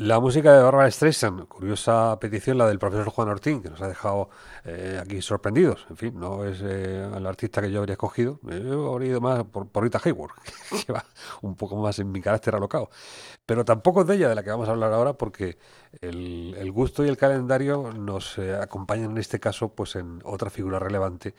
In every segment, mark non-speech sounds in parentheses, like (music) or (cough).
La música de Barbara Streisand, curiosa petición la del profesor Juan Ortín, que nos ha dejado eh, aquí sorprendidos. En fin, no es eh, el artista que yo habría escogido. Yo habría ido más por, Rita Hayworth, (laughs) que va un poco más en mi carácter alocado. Pero tampoco es de ella de la que vamos a hablar ahora, porque el, gusto y el calendario nos eh, acompañan en este caso pues en otra figura relevante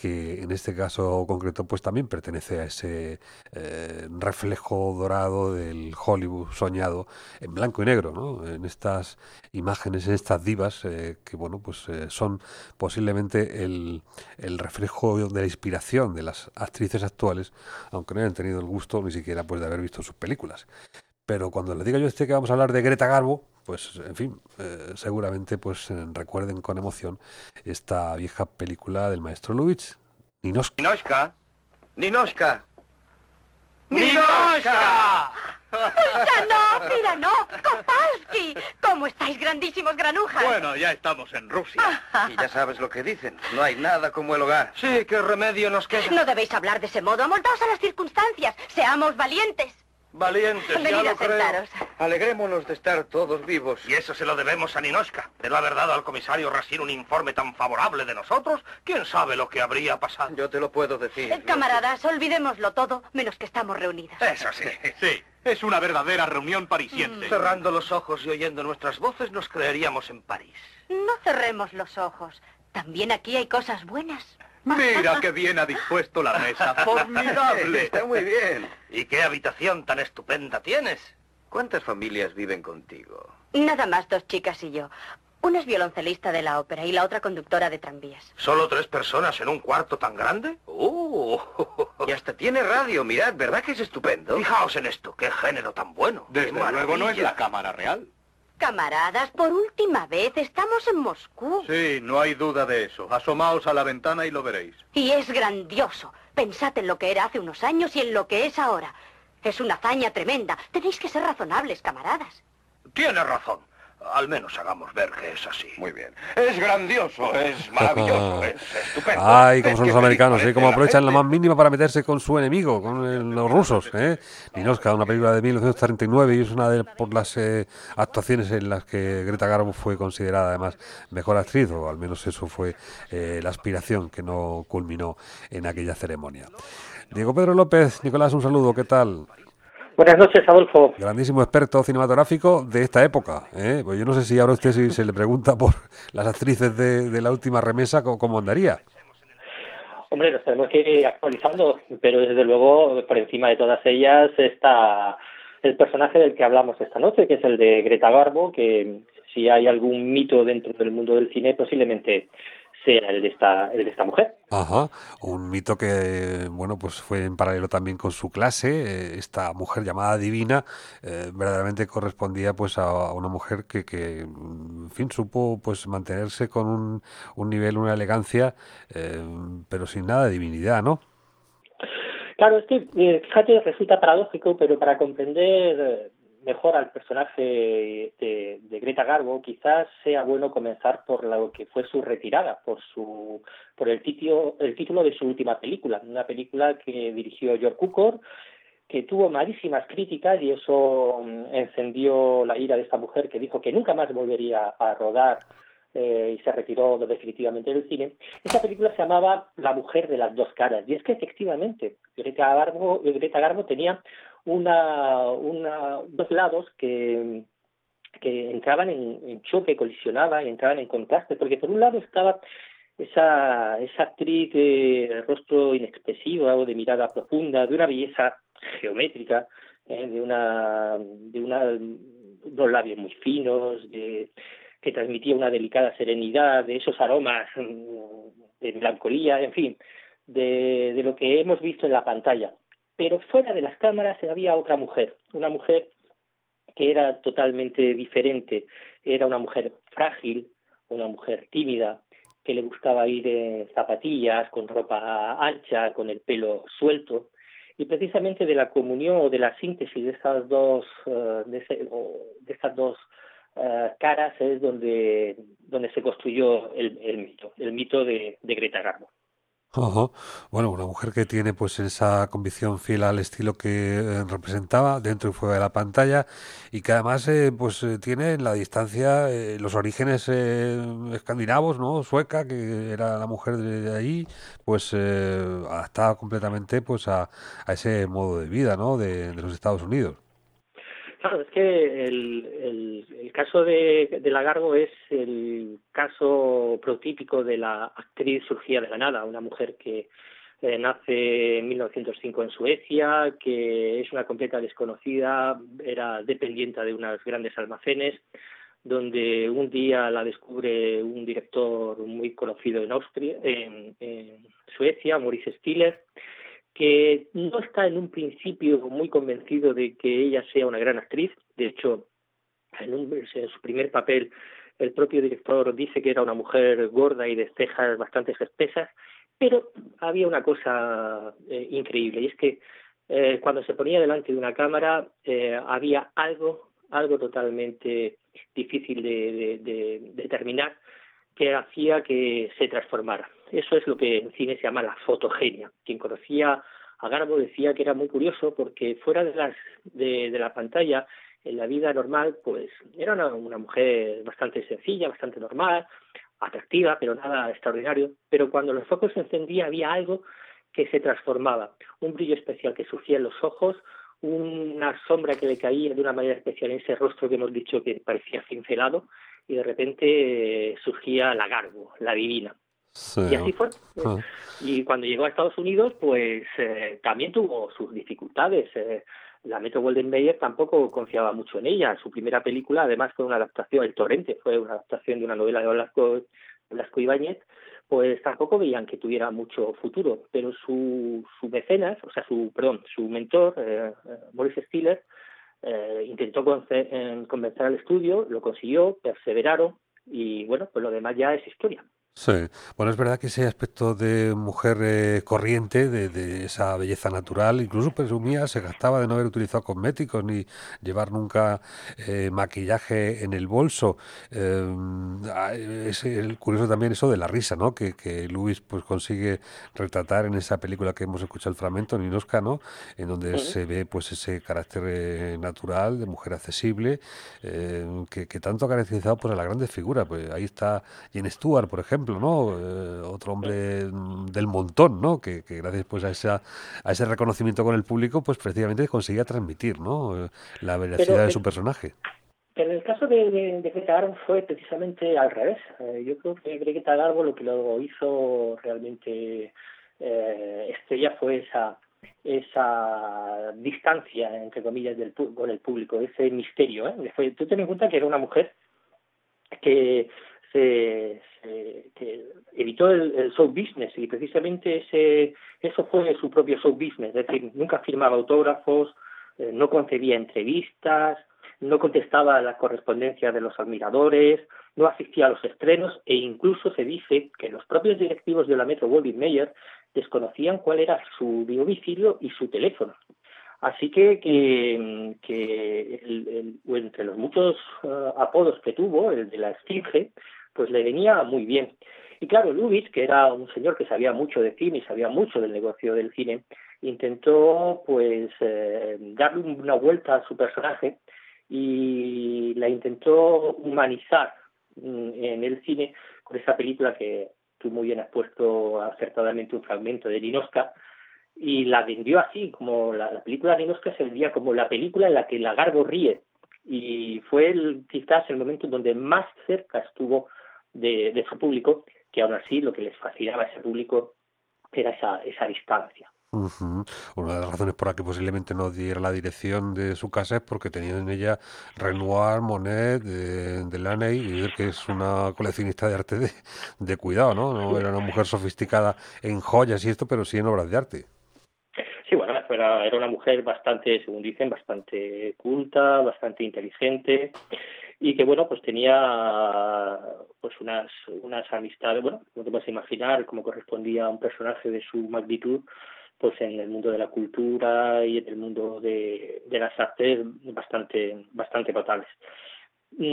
que en este caso concreto pues también pertenece a ese eh, reflejo dorado del Hollywood soñado en blanco y negro, ¿no? en estas imágenes, en estas divas eh, que bueno pues eh, son posiblemente el, el, reflejo de la inspiración de las actrices actuales, aunque no hayan tenido el gusto ni siquiera pues de haber visto sus películas. Pero cuando le diga yo este que vamos a hablar de Greta Garbo, pues en fin, seguramente pues recuerden con emoción esta vieja película del maestro Lubitsch, Ninoshka. Ninoshka. Ninoshka. ¡Ninoshka! ¡Ya no! ¡Mira, no! ¡Kopalski! ¿Cómo estáis, grandísimos granujas? Bueno, ya estamos en Rusia. y ya sabes lo que dicen. No hay nada como el hogar. Sí, qué remedio nos queda. No debéis hablar de ese modo. Amoldaos a las circunstancias. Seamos valientes. Valientes, ya lo creo. Alegrémonos de estar todos vivos. Y eso se lo debemos a Ninoshka. De no haber dado al comisario Rasir un informe tan favorable de nosotros, quién sabe lo que habría pasado. Yo te lo puedo decir. Eh, camaradas, olvidémoslo todo, menos que estamos reunidos. Eso sí. (laughs) Sí, es una verdadera reunión parisiense. Mm. Cerrando los ojos y oyendo nuestras voces, nos creeríamos en París. No cerremos los ojos. También aquí hay cosas buenas. Mira qué bien ha dispuesto la mesa. (laughs) Formidable. Está muy bien. ¿Y qué habitación tan estupenda tienes? ¿Cuántas familias viven contigo? Nada más dos chicas y yo. Una es violoncelista de la ópera y la otra conductora de tranvías. ¿Solo tres personas en un cuarto tan grande? ¡Uh! (laughs) Y hasta tiene radio, mirad, ¿verdad que es estupendo? Fijaos en esto, qué género tan bueno. Desde luego no es la cámara real. Camaradas, por última vez, estamos en Moscú. Sí, no hay duda de eso. Asomaos a la ventana y lo veréis. Y es grandioso. Pensad en lo que era hace unos años y en lo que es ahora. Es una hazaña tremenda. Tenéis que ser razonables, camaradas. Tiene razón. Al menos hagamos ver que es así. Muy bien. Es grandioso, es (laughs) maravilloso, es estupendo. Ay, como son los americanos, ¿eh? Como aprovechan la más mínima para meterse con su enemigo, con los rusos, ¿eh? Ninoska, una película de 1939 y es una de por las eh, actuaciones en las que Greta Garbo fue considerada además mejor actriz, o al menos eso fue eh, la aspiración que no culminó en aquella ceremonia. Diego Pedro López, Nicolás, un saludo, ¿qué tal? Buenas noches, Adolfo. Grandísimo experto cinematográfico de esta época. ¿eh? Pues yo no sé si ahora usted si se le pregunta por las actrices de, la última remesa, ¿cómo, andaría? Hombre, nos tenemos que ir actualizando, pero desde luego por encima de todas ellas está el personaje del que hablamos esta noche, que es el de Greta Garbo, que si hay algún mito dentro del mundo del cine, posiblemente sea el de esta, el de esta mujer. Ajá, un mito que, bueno, pues fue en paralelo también con su clase, eh, esta mujer llamada Divina, eh, verdaderamente correspondía pues a, una mujer que, que, en fin, supo pues mantenerse con un, un nivel, una elegancia, eh, pero sin nada de divinidad, ¿no? Claro, es que, fíjate, resulta paradójico, pero para comprender mejor al personaje de, Greta Garbo, quizás sea bueno comenzar por lo que fue su retirada, por su por el título, el título de su última película, una película que dirigió George Cukor, que tuvo malísimas críticas y eso mm, encendió la ira de esta mujer que dijo que nunca más volvería a rodar eh, y se retiró definitivamente del cine. Esta película se llamaba La mujer de las dos caras y es que efectivamente Greta Garbo, Greta Garbo tenía una, una, dos lados que, entraban en, choque, colisionaban, entraban en contraste, porque por un lado estaba esa, esa actriz de rostro inexpresivo, de mirada profunda, de una belleza geométrica, eh, de una, de una, dos labios muy finos, de, que transmitía una delicada serenidad, de esos aromas mm, de melancolía, en fin, de lo que hemos visto en la pantalla pero fuera de las cámaras había otra mujer, una mujer que era totalmente diferente, era una mujer frágil, una mujer tímida, que le gustaba ir en zapatillas, con ropa ancha, con el pelo suelto, y precisamente de la comunión o de la síntesis de estas dos, eh, de, estas dos eh, caras es donde, donde se construyó el, mito, el mito de Greta Garbo. Bueno, una mujer que tiene pues esa convicción fiel al estilo que eh, representaba dentro y fuera de la pantalla y que además eh, pues eh, tiene en la distancia los orígenes escandinavos, ¿no? Sueca, que era la mujer de, ahí, pues adaptada completamente pues a, ese modo de vida, ¿no? de los Estados Unidos. Claro, es que el, el, caso de, de, Lagargo es el caso protípico de la actriz surgida de la nada, una mujer que eh, nace en 1905 en Suecia, que es una completa desconocida, era dependiente de unos grandes almacenes, donde un día la descubre un director muy conocido en Austria, en, en Suecia, Maurice Stiller, que no está en un principio muy convencido de que ella sea una gran actriz. De hecho, en, su primer papel, el propio director dice que era una mujer gorda y de cejas bastante espesas, pero había una cosa eh, increíble y es que eh, cuando se ponía delante de una cámara eh, había algo, algo totalmente difícil de determinar que hacía que se transformara. Eso es lo que en cine se llama la fotogenia. Quien conocía a Garbo decía que era muy curioso porque fuera de, las, de, la pantalla, en la vida normal, pues era una, una, mujer bastante sencilla, bastante normal, atractiva, pero nada extraordinario. Pero cuando los focos se encendían había algo que se transformaba, un brillo especial que surgía en los ojos, una sombra que le caía de una manera especial en ese rostro que hemos dicho que parecía cincelado, y de repente eh, surgía la Garbo, la divina. Y así fue. Ah. Y cuando llegó a Estados Unidos, pues eh, también tuvo sus dificultades. Eh, la Metro Golden Mayer tampoco confiaba mucho en ella. Su primera película, además, fue una adaptación, El Torrente, fue una adaptación de una novela de Blasco, Blasco Ibáñez, pues tampoco veían que tuviera mucho futuro. Pero su, su mecenas, o sea, su, perdón, su mentor, eh, Boris Stiller, eh, intentó convencer al estudio, lo consiguió, perseveraron y bueno, pues lo demás ya es historia. Sí, bueno, es verdad que ese aspecto de mujer eh, corriente, de, esa belleza natural, incluso presumía, se gastaba de no haber utilizado cosméticos ni llevar nunca eh, maquillaje en el bolso. Em, ah, es el, curioso también eso de la risa, ¿no? Que, que Luis pues consigue retratar en esa película que hemos escuchado el fragmento, Ninoska, ¿no? En donde se ve pues ese carácter eh, natural de mujer accesible que, que, tanto ha caracterizado pues a las grandes figuras. Pues ahí está Jen Stewart, por ejemplo ¿no? Eh, otro hombre del montón, ¿no? Que, gracias pues a, esa, a ese reconocimiento con el público, pues precisamente conseguía transmitir, ¿no? Eh, la veracidad de su personaje. Pero en el caso de, Greta Garbo fue precisamente al revés. Eh, yo creo que Greta Garbo lo que lo hizo realmente eh, estrella fue esa esa distancia entre comillas del, con el público, ese misterio. ¿eh? Tú ten en cuenta que era una mujer que se, que evitó el, show business y precisamente ese eso fue su propio show business, es decir, nunca firmaba autógrafos, eh, no concebía entrevistas, no contestaba a la correspondencia de los admiradores, no asistía a los estrenos e incluso se dice que los propios directivos de la Metro Goldwyn Mayer desconocían cuál era su domicilio y su teléfono. Así que, que, que entre los muchos eh, apodos que tuvo, el de la Esfinge, pues le venía muy bien. Y claro, Lubitsch, que era un señor que sabía mucho de cine y sabía mucho del negocio del cine, intentó pues eh, darle una vuelta a su personaje y la intentó humanizar mm, en el cine con esa película que tú muy bien has puesto acertadamente un fragmento de Ninoska y la vendió así, como la, película de Ninoska se vendía como la película en la que la Garbo ríe y fue el, quizás el momento donde más cerca estuvo de, de su público, que aún así lo que les fascinaba a ese público era esa, esa distancia. Una de las razones por las que posiblemente no diera la dirección de su casa es porque tenía en ella Renoir, Monet, de, de y que es una coleccionista de arte de, de, cuidado, ¿no? No era una mujer sofisticada en joyas y esto, pero sí en obras de arte. Sí, bueno, era, era una mujer bastante, según dicen, bastante culta, bastante inteligente y que bueno pues tenía pues unas unas amistades bueno no te puedes imaginar cómo correspondía a un personaje de su magnitud pues en el mundo de la cultura y en el mundo de, de las artes bastante bastante notables.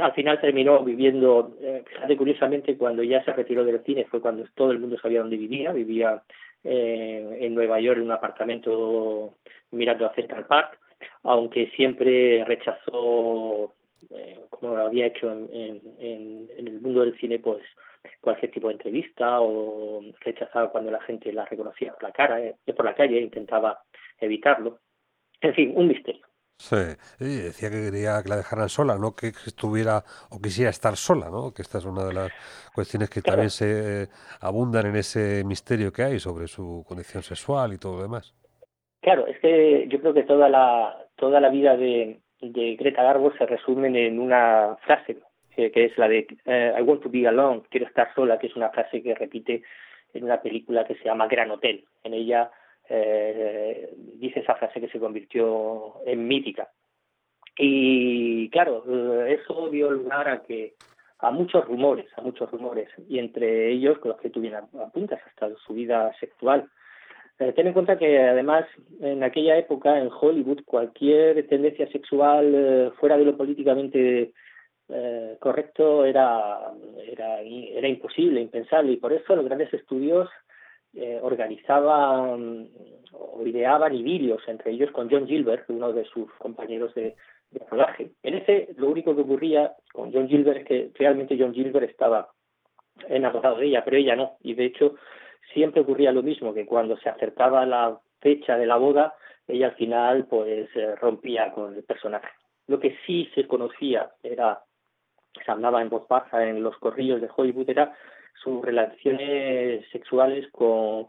Al final terminó viviendo, eh, fíjate curiosamente, cuando ya se retiró del cine fue cuando todo el mundo sabía dónde vivía, vivía en Nueva York en un apartamento mirando a Central Park, aunque siempre rechazó, eh, como lo había hecho en, en, en, el mundo del cine, pues cualquier tipo de entrevista o rechazaba cuando la gente la reconocía por la cara, eh, por la calle, intentaba evitarlo. En fin, un misterio. Sí, decía que quería que la dejaran sola, no que estuviera o quisiera estar sola, ¿no? Que esta es una de las cuestiones que también se abundan en ese misterio que hay sobre su condición sexual y todo lo demás. Claro, es que yo creo que toda la toda la vida de, de Greta Garbo se resume en una frase que, es la de eh, I want to be alone, quiero estar sola, que es una frase que repite en una película que se llama Gran Hotel. En ella eh, dice esa frase que se convirtió en mítica. Y claro, eh, eso dio lugar a que a muchos rumores, a muchos rumores, y entre ellos con los que tuvieron apuntas hasta su vida sexual. Eh, ten en cuenta que además en aquella época en Hollywood cualquier tendencia sexual eh, fuera de lo políticamente eh, correcto era, era, era imposible, impensable y por eso los grandes estudios eh, organizaban o ideaban idilios, entre ellos con John Gilbert, uno de sus compañeros de, de rodaje. En ese lo único que ocurría con John Gilbert es que realmente John Gilbert estaba enamorado de ella, pero ella no. Y de hecho siempre ocurría lo mismo, que cuando se acercaba la fecha de la boda, ella al final pues eh, rompía con el personaje. Lo que sí se conocía era, se hablaba en voz baja en los corrillos de Hollywood, era sus relaciones sexuales con,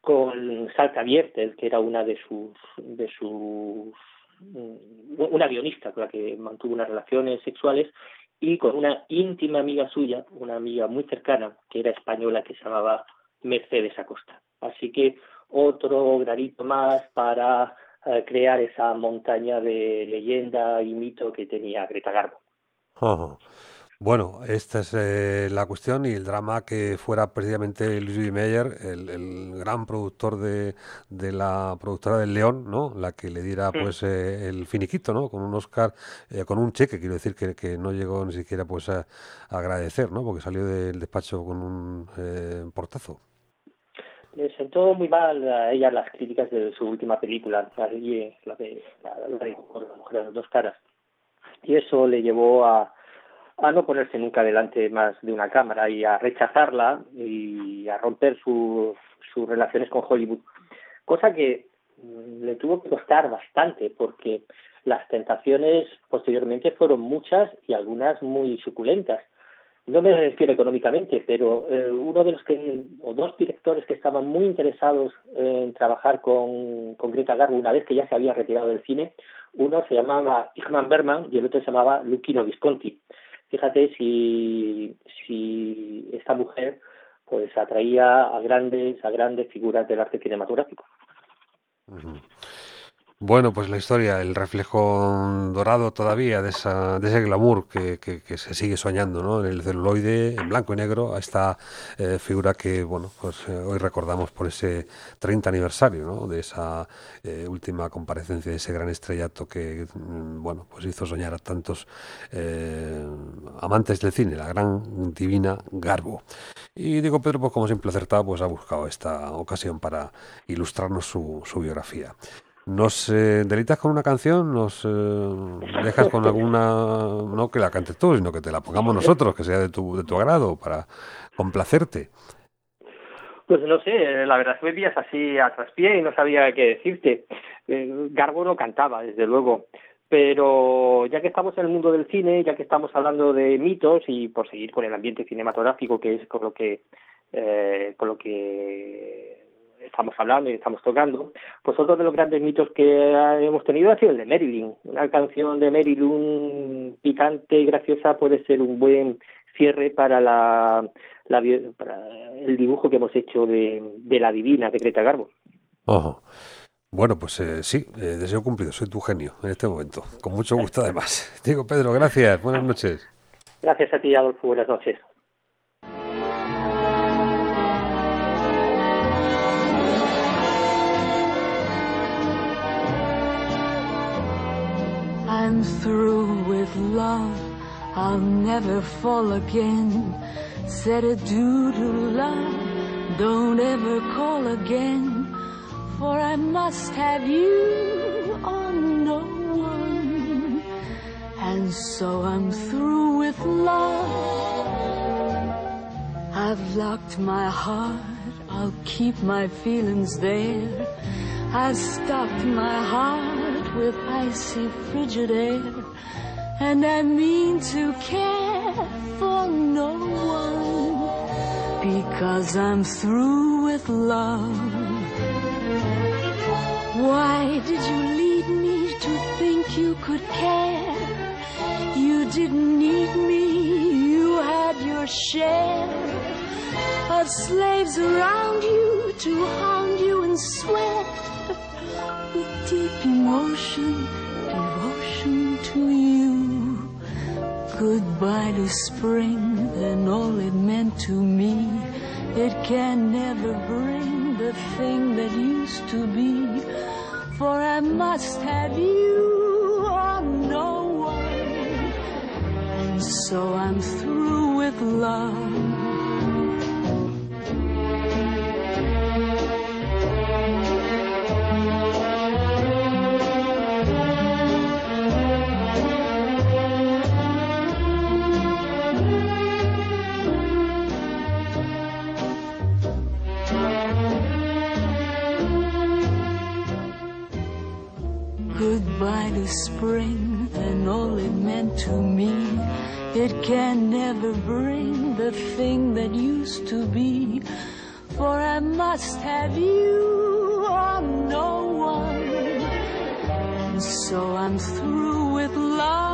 con Salta Biertel, que era una de sus, de sus mm, una guionista con la que mantuvo unas relaciones sexuales y con una íntima amiga suya, una amiga muy cercana, que era española, que se llamaba Mercedes Acosta. Así que otro granito más para eh, crear esa montaña de leyenda y mito que tenía Greta Garbo. Bueno, esta es eh, la cuestión y el drama que fuera precisamente Luis Meyer, el, el, gran productor de, de, la productora del León, ¿no? La que le diera pues eh, el finiquito, ¿no? Con un Oscar, eh, con un cheque, quiero decir que, que, no llegó ni siquiera pues a, a, agradecer, ¿no? Porque salió del despacho con un eh, portazo. Le sentó muy mal a ella las críticas de su última película, la de la, de, la, la, mujer de las dos caras. Y eso le llevó a a no ponerse nunca delante más de una cámara y a rechazarla y a romper sus relaciones con Hollywood. Cosa que mm, le tuvo que costar bastante porque las tentaciones posteriormente fueron muchas y algunas muy suculentas. No me refiero económicamente, pero eh, uno de los que, o dos directores que estaban muy interesados en trabajar con, con Greta Garbo una vez que ya se había retirado del cine, uno se llamaba Igman Berman y el otro se llamaba Luchino Visconti fíjate si, si esta mujer pues atraía a grandes, a grandes figuras del arte cinematográfico. Bueno, pues la historia, el reflejo dorado todavía de, esa, de ese glamour que, se sigue soñando ¿no? en el celuloide, en blanco y negro, a esta eh, figura que bueno, pues eh, hoy recordamos por ese 30 aniversario ¿no? de esa eh, última comparecencia, de ese gran estrellato que mm, bueno, pues hizo soñar a tantos amantes del cine, la gran divina Garbo. Y digo Pedro, pues como siempre acertado, pues ha buscado esta ocasión para ilustrarnos su biografía. ¿Nos eh, delitas con una canción? ¿Nos eh, dejas con alguna, no que la cantes tú, sino que te la pongamos nosotros, que sea de tu, de tu agrado, para complacerte? Pues no sé, la verdad es que me así a traspié y no sabía qué decirte. Eh, Garbo no cantaba, desde luego. Pero ya que estamos en el mundo del cine, ya que estamos hablando de mitos y por seguir con el ambiente cinematográfico, que es con lo que, eh, con lo que estamos hablando y estamos tocando, pues otro de los grandes mitos que hemos tenido ha sido el de Marilyn. Una canción de Marilyn picante y graciosa puede ser un buen cierre para la, la para el dibujo que hemos hecho de, de la divina de Greta Garbo. Ojo. Bueno, pues eh, sí, eh, deseo cumplido, soy tu genio en este momento, con mucho gusto además. (laughs) Diego Pedro, gracias, buenas noches. Gracias a ti, Adolfo, buenas noches. I'm through with love, I'll never fall again. Said adieu to love, don't ever call again, for I must have you on no one. And so I'm through with love. I've locked my heart, I'll keep my feelings there. I've stopped my heart with icy frigid air, and I mean to care for no one because I'm through with love. Why did you lead me to think you could care? You didn't need me, you had your share of slaves around you to hound you and sweat deep emotion, devotion to you. Goodbye to spring and all it meant to me. It can never bring the thing that used to be. For I must have you or no one. And so I'm through with love. Spring and all it meant to me. It can never bring the thing that used to be. For I must have you or no one. And so I'm through with love.